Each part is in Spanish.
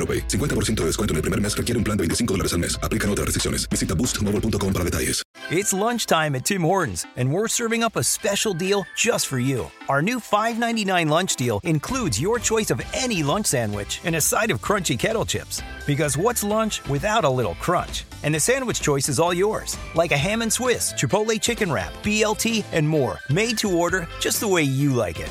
AroPay. 50% de descuento en el primer mes requiere un plan de 25 dólares al mes. Aplican otras restricciones. Visita boostmobile.com para detalles. It's lunchtime at Tim Hortons, and we're serving up a special deal just for you. Our new $5.99 lunch deal includes your choice of any lunch sandwich and a side of crunchy kettle chips. Because what's lunch without a little crunch? And the sandwich choice is all yours, like a ham and Swiss, Chipotle chicken wrap, BLT, and more, made to order just the way you like it.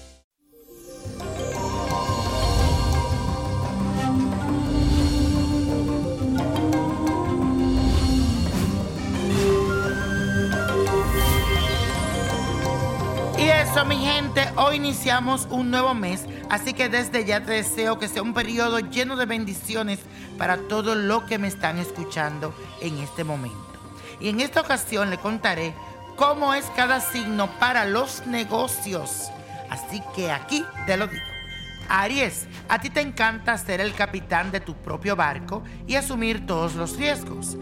Mi gente, hoy iniciamos un nuevo mes, así que desde ya te deseo que sea un periodo lleno de bendiciones para todo lo que me están escuchando en este momento. Y en esta ocasión le contaré cómo es cada signo para los negocios. Así que aquí te lo digo. Aries, a ti te encanta ser el capitán de tu propio barco y asumir todos los riesgos.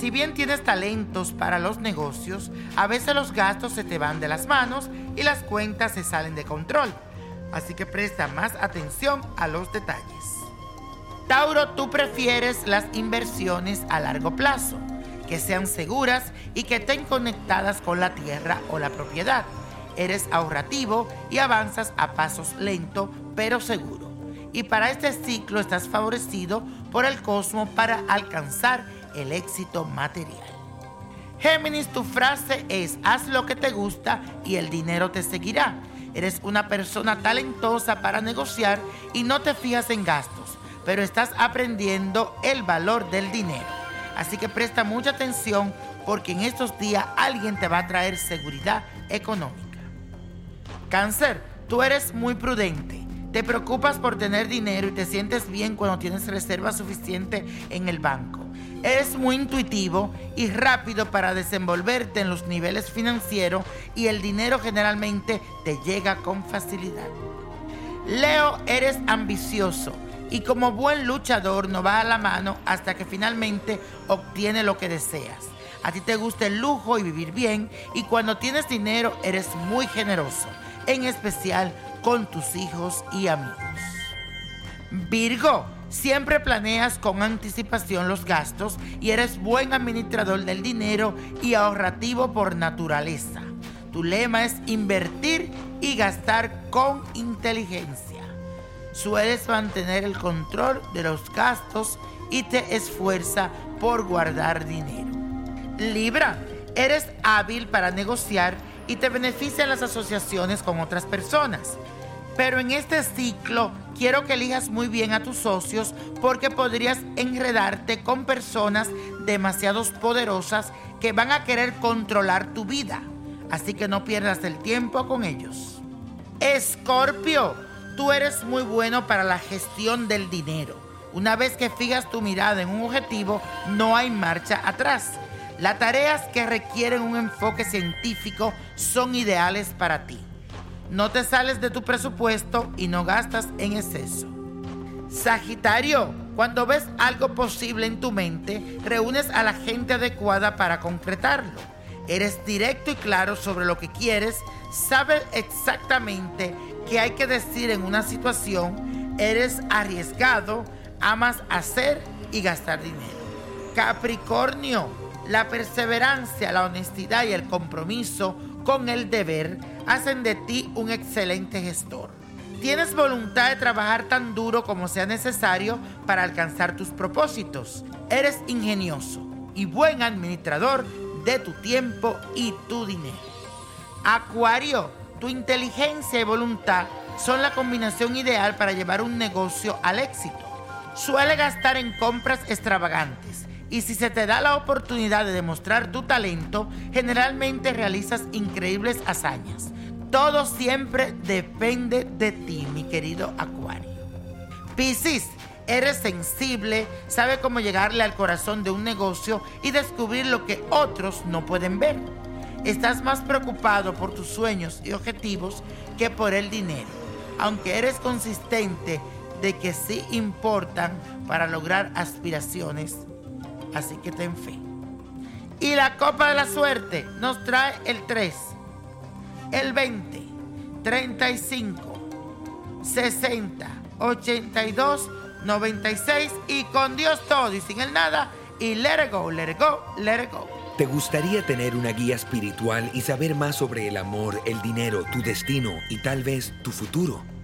Si bien tienes talentos para los negocios, a veces los gastos se te van de las manos y las cuentas se salen de control. Así que presta más atención a los detalles. Tauro, tú prefieres las inversiones a largo plazo, que sean seguras y que estén conectadas con la tierra o la propiedad. Eres ahorrativo y avanzas a pasos lentos pero seguro. Y para este ciclo estás favorecido por el cosmos para alcanzar el éxito material. Géminis, tu frase es, haz lo que te gusta y el dinero te seguirá. Eres una persona talentosa para negociar y no te fijas en gastos, pero estás aprendiendo el valor del dinero. Así que presta mucha atención porque en estos días alguien te va a traer seguridad económica. Cáncer, tú eres muy prudente. Te preocupas por tener dinero y te sientes bien cuando tienes reserva suficiente en el banco. Eres muy intuitivo y rápido para desenvolverte en los niveles financieros y el dinero generalmente te llega con facilidad. Leo, eres ambicioso y como buen luchador no va a la mano hasta que finalmente obtiene lo que deseas. A ti te gusta el lujo y vivir bien y cuando tienes dinero eres muy generoso, en especial con tus hijos y amigos. Virgo, siempre planeas con anticipación los gastos y eres buen administrador del dinero y ahorrativo por naturaleza. Tu lema es invertir y gastar con inteligencia. Sueles mantener el control de los gastos y te esfuerza por guardar dinero. Libra, eres hábil para negociar y te benefician las asociaciones con otras personas. Pero en este ciclo quiero que elijas muy bien a tus socios porque podrías enredarte con personas demasiado poderosas que van a querer controlar tu vida. Así que no pierdas el tiempo con ellos. Escorpio, tú eres muy bueno para la gestión del dinero. Una vez que fijas tu mirada en un objetivo, no hay marcha atrás. Las tareas que requieren un enfoque científico son ideales para ti. No te sales de tu presupuesto y no gastas en exceso. Sagitario, cuando ves algo posible en tu mente, reúnes a la gente adecuada para concretarlo. Eres directo y claro sobre lo que quieres, sabes exactamente qué hay que decir en una situación, eres arriesgado, amas hacer y gastar dinero. Capricornio, la perseverancia, la honestidad y el compromiso con el deber hacen de ti un excelente gestor. Tienes voluntad de trabajar tan duro como sea necesario para alcanzar tus propósitos. Eres ingenioso y buen administrador de tu tiempo y tu dinero. Acuario, tu inteligencia y voluntad son la combinación ideal para llevar un negocio al éxito. Suele gastar en compras extravagantes y si se te da la oportunidad de demostrar tu talento, generalmente realizas increíbles hazañas. Todo siempre depende de ti, mi querido Acuario. Piscis, eres sensible, sabe cómo llegarle al corazón de un negocio y descubrir lo que otros no pueden ver. Estás más preocupado por tus sueños y objetivos que por el dinero, aunque eres consistente de que sí importan para lograr aspiraciones. Así que ten fe. Y la copa de la suerte nos trae el 3, el 20, 35, 60, 82, 96 y con Dios todo y sin el nada y let it go, let it go, let it go. ¿Te gustaría tener una guía espiritual y saber más sobre el amor, el dinero, tu destino y tal vez tu futuro?